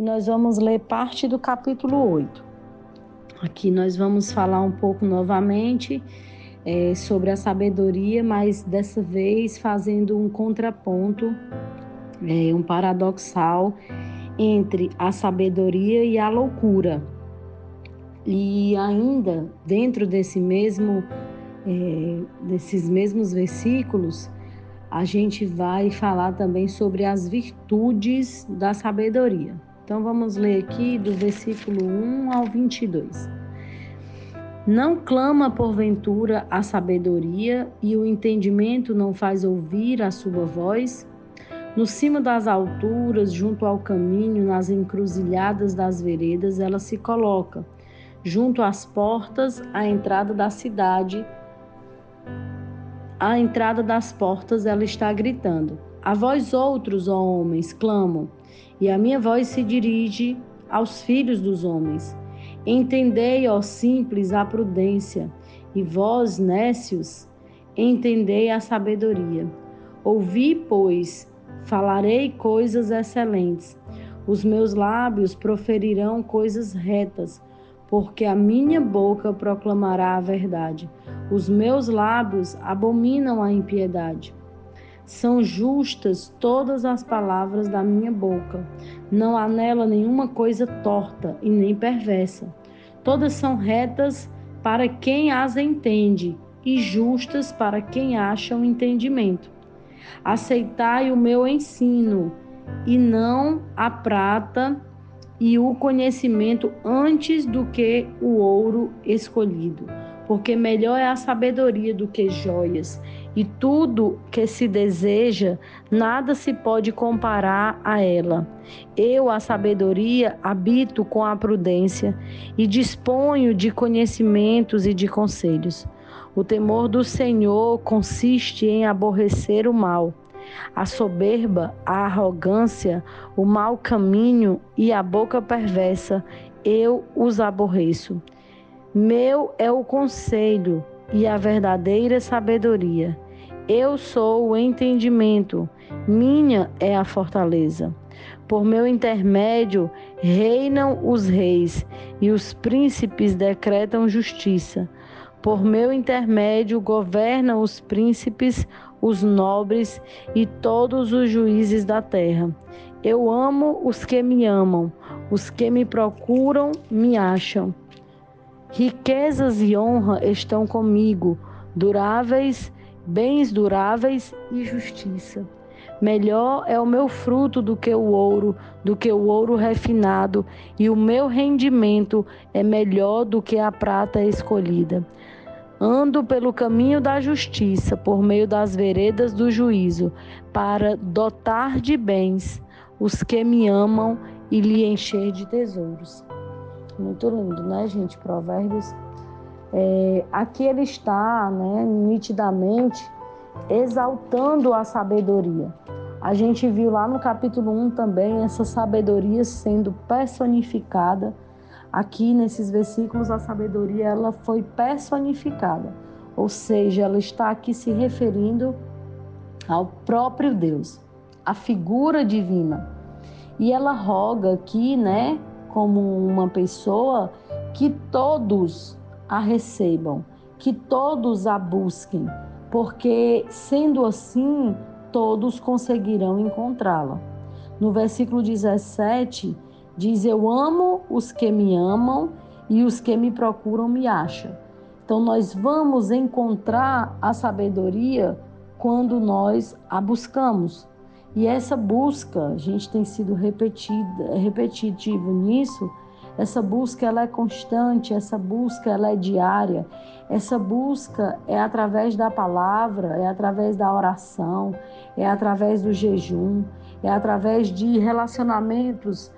e nós vamos ler parte do capítulo 8. Aqui nós vamos falar um pouco novamente é, sobre a sabedoria, mas dessa vez fazendo um contraponto, é, um paradoxal entre a sabedoria e a loucura. E ainda dentro desse mesmo, é, desses mesmos versículos, a gente vai falar também sobre as virtudes da sabedoria. Então vamos ler aqui do versículo 1 ao 22. Não clama porventura a sabedoria e o entendimento não faz ouvir a sua voz? No cimo das alturas, junto ao caminho, nas encruzilhadas das veredas, ela se coloca junto às portas, à entrada da cidade. À entrada das portas, ela está gritando: A vós outros, ó homens, clamam, e a minha voz se dirige aos filhos dos homens. Entendei, ó simples, a prudência, e vós, nécios, entendei a sabedoria. Ouvi, pois, falarei coisas excelentes. Os meus lábios proferirão coisas retas porque a minha boca proclamará a verdade. Os meus lábios abominam a impiedade. São justas todas as palavras da minha boca. Não há nela nenhuma coisa torta e nem perversa. Todas são retas para quem as entende e justas para quem acha o entendimento. Aceitai o meu ensino e não a prata e o conhecimento antes do que o ouro escolhido, porque melhor é a sabedoria do que joias, e tudo que se deseja, nada se pode comparar a ela. Eu, a sabedoria, habito com a prudência e disponho de conhecimentos e de conselhos. O temor do Senhor consiste em aborrecer o mal a soberba, a arrogância, o mau caminho e a boca perversa, eu os aborreço. Meu é o conselho e a verdadeira sabedoria. Eu sou o entendimento, minha é a fortaleza. Por meu intermédio reinam os reis e os príncipes decretam justiça. Por meu intermédio governam os príncipes, os nobres e todos os juízes da terra. Eu amo os que me amam, os que me procuram me acham. Riquezas e honra estão comigo, duráveis, bens duráveis e justiça. Melhor é o meu fruto do que o ouro, do que o ouro refinado, e o meu rendimento é melhor do que a prata escolhida. Ando pelo caminho da justiça, por meio das veredas do juízo, para dotar de bens os que me amam e lhe encher de tesouros. Muito lindo, né, gente? Provérbios. É, aqui ele está, né, nitidamente exaltando a sabedoria. A gente viu lá no capítulo 1 também essa sabedoria sendo personificada Aqui nesses versículos a sabedoria ela foi personificada, ou seja, ela está aqui se referindo ao próprio Deus, a figura divina. E ela roga aqui, né, como uma pessoa que todos a recebam, que todos a busquem, porque sendo assim, todos conseguirão encontrá-la. No versículo 17, Diz: Eu amo os que me amam e os que me procuram me acham. Então, nós vamos encontrar a sabedoria quando nós a buscamos. E essa busca, a gente tem sido repetida, repetitivo nisso, essa busca ela é constante, essa busca ela é diária. Essa busca é através da palavra, é através da oração, é através do jejum, é através de relacionamentos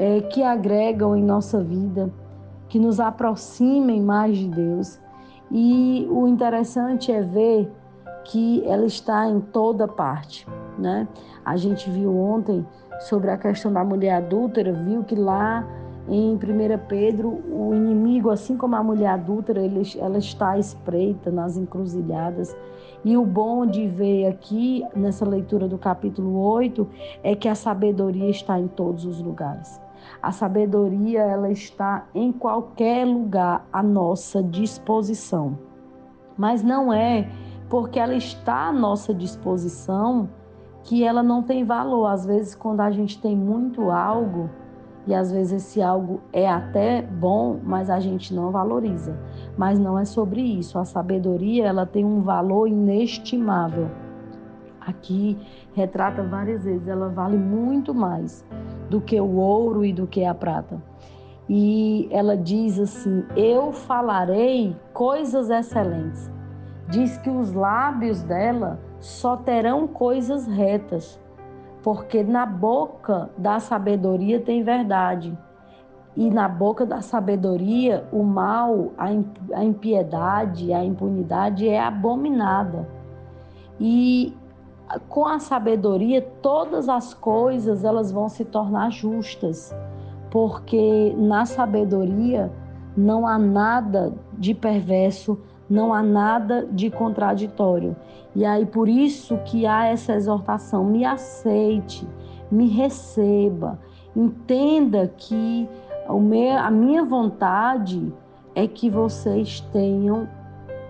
é, que agregam em nossa vida, que nos aproximem mais de Deus. E o interessante é ver que ela está em toda parte, né? A gente viu ontem sobre a questão da mulher adúltera, viu que lá em 1 Pedro, o inimigo, assim como a mulher adúltera, ele, ela está espreita nas encruzilhadas. E o bom de ver aqui, nessa leitura do capítulo 8, é que a sabedoria está em todos os lugares. A sabedoria ela está em qualquer lugar à nossa disposição. Mas não é porque ela está à nossa disposição que ela não tem valor. Às vezes, quando a gente tem muito algo, e às vezes esse algo é até bom, mas a gente não valoriza. Mas não é sobre isso. A sabedoria, ela tem um valor inestimável. Aqui retrata várias vezes, ela vale muito mais do que o ouro e do que a prata. E ela diz assim: Eu falarei coisas excelentes. Diz que os lábios dela só terão coisas retas, porque na boca da sabedoria tem verdade. E na boca da sabedoria, o mal, a impiedade, a impunidade é abominada. E com a sabedoria, todas as coisas elas vão se tornar justas, porque na sabedoria não há nada de perverso, não há nada de contraditório. E aí por isso que há essa exortação: me aceite, me receba, entenda que a minha vontade é que vocês tenham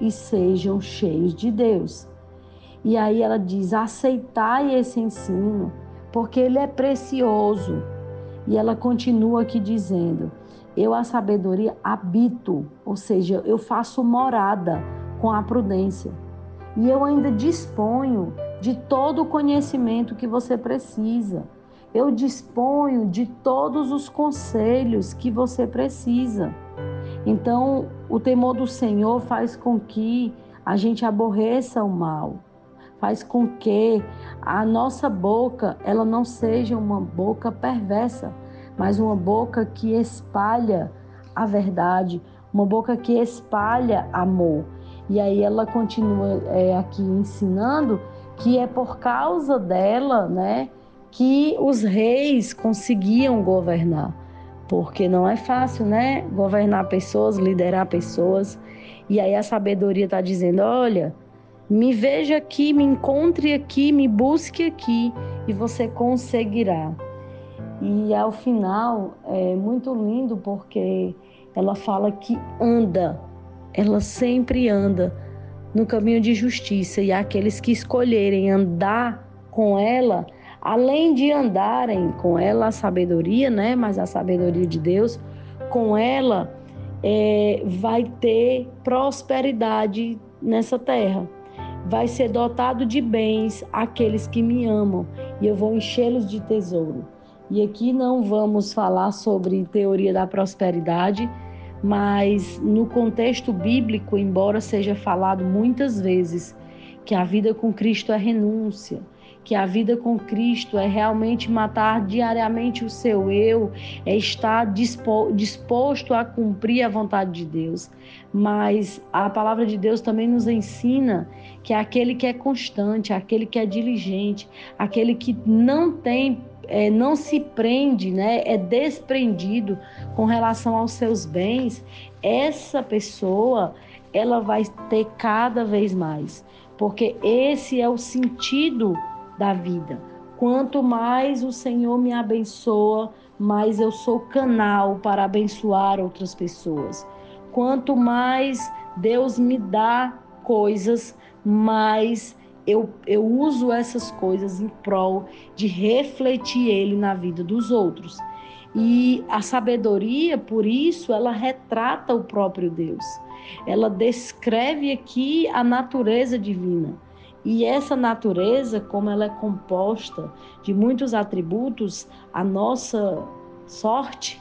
e sejam cheios de Deus. E aí ela diz: aceitai esse ensino, porque ele é precioso. E ela continua aqui dizendo: eu, a sabedoria, habito, ou seja, eu faço morada com a prudência. E eu ainda disponho de todo o conhecimento que você precisa. Eu disponho de todos os conselhos que você precisa. Então, o temor do Senhor faz com que a gente aborreça o mal, faz com que a nossa boca ela não seja uma boca perversa, mas uma boca que espalha a verdade, uma boca que espalha amor. E aí ela continua é, aqui ensinando que é por causa dela, né, que os reis conseguiam governar, porque não é fácil, né, governar pessoas, liderar pessoas. E aí a sabedoria está dizendo, olha, me veja aqui, me encontre aqui, me busque aqui e você conseguirá. E ao final é muito lindo porque ela fala que anda, ela sempre anda no caminho de justiça e aqueles que escolherem andar com ela, além de andarem com ela a sabedoria, né? Mas a sabedoria de Deus, com ela é, vai ter prosperidade nessa terra. Vai ser dotado de bens aqueles que me amam e eu vou enchê-los de tesouro. E aqui não vamos falar sobre teoria da prosperidade, mas no contexto bíblico, embora seja falado muitas vezes que a vida com Cristo é renúncia, que a vida com Cristo é realmente matar diariamente o seu eu, é estar disposto a cumprir a vontade de Deus. Mas a palavra de Deus também nos ensina que aquele que é constante, aquele que é diligente, aquele que não tem é, não se prende, né, é desprendido com relação aos seus bens, essa pessoa ela vai ter cada vez mais, porque esse é o sentido da vida. Quanto mais o Senhor me abençoa, mais eu sou canal para abençoar outras pessoas. Quanto mais Deus me dá coisas, mais eu, eu uso essas coisas em prol de refletir ele na vida dos outros. E a sabedoria, por isso, ela retrata o próprio Deus. Ela descreve aqui a natureza divina. E essa natureza, como ela é composta de muitos atributos, a nossa sorte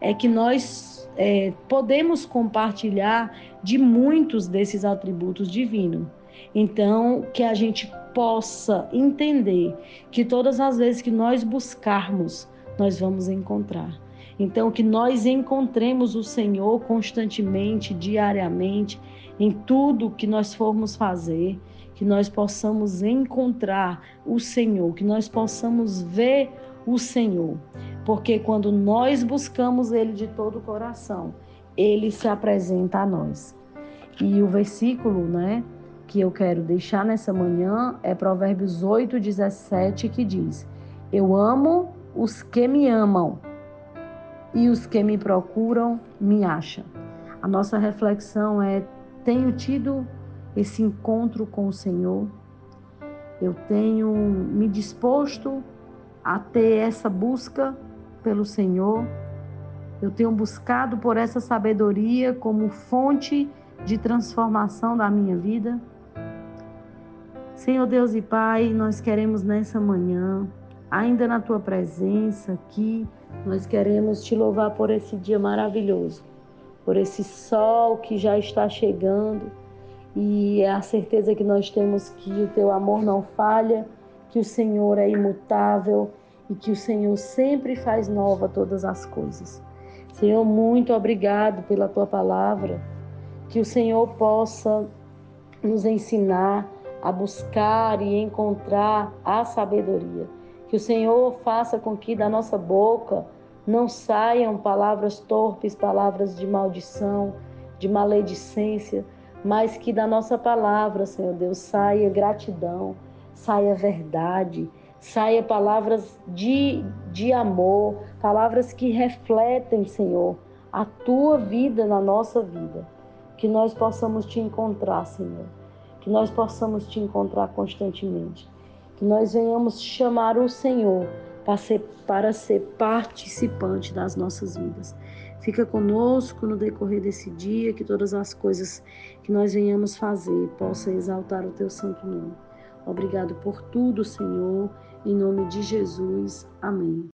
é que nós é, podemos compartilhar de muitos desses atributos divinos. Então, que a gente possa entender que todas as vezes que nós buscarmos, nós vamos encontrar. Então, que nós encontremos o Senhor constantemente, diariamente, em tudo que nós formos fazer, que nós possamos encontrar o Senhor, que nós possamos ver o Senhor. Porque quando nós buscamos Ele de todo o coração, Ele se apresenta a nós. E o versículo, né? que eu quero deixar nessa manhã é Provérbios 8, 17, que diz: Eu amo os que me amam, e os que me procuram me acham. A nossa reflexão é: tenho tido esse encontro com o Senhor? Eu tenho me disposto a ter essa busca pelo Senhor? Eu tenho buscado por essa sabedoria como fonte de transformação da minha vida? Senhor Deus e Pai, nós queremos nessa manhã, ainda na tua presença aqui, nós queremos te louvar por esse dia maravilhoso, por esse sol que já está chegando e é a certeza que nós temos que o teu amor não falha, que o Senhor é imutável e que o Senhor sempre faz nova todas as coisas. Senhor, muito obrigado pela tua palavra, que o Senhor possa nos ensinar a buscar e encontrar a sabedoria. Que o Senhor faça com que da nossa boca não saiam palavras torpes, palavras de maldição, de maledicência, mas que da nossa palavra, Senhor Deus, saia gratidão, saia verdade, saia palavras de, de amor, palavras que refletem, Senhor, a tua vida na nossa vida. Que nós possamos te encontrar, Senhor que nós possamos te encontrar constantemente, que nós venhamos chamar o Senhor para ser, para ser participante das nossas vidas. Fica conosco no decorrer desse dia, que todas as coisas que nós venhamos fazer possam exaltar o teu santo nome. Obrigado por tudo, Senhor, em nome de Jesus. Amém.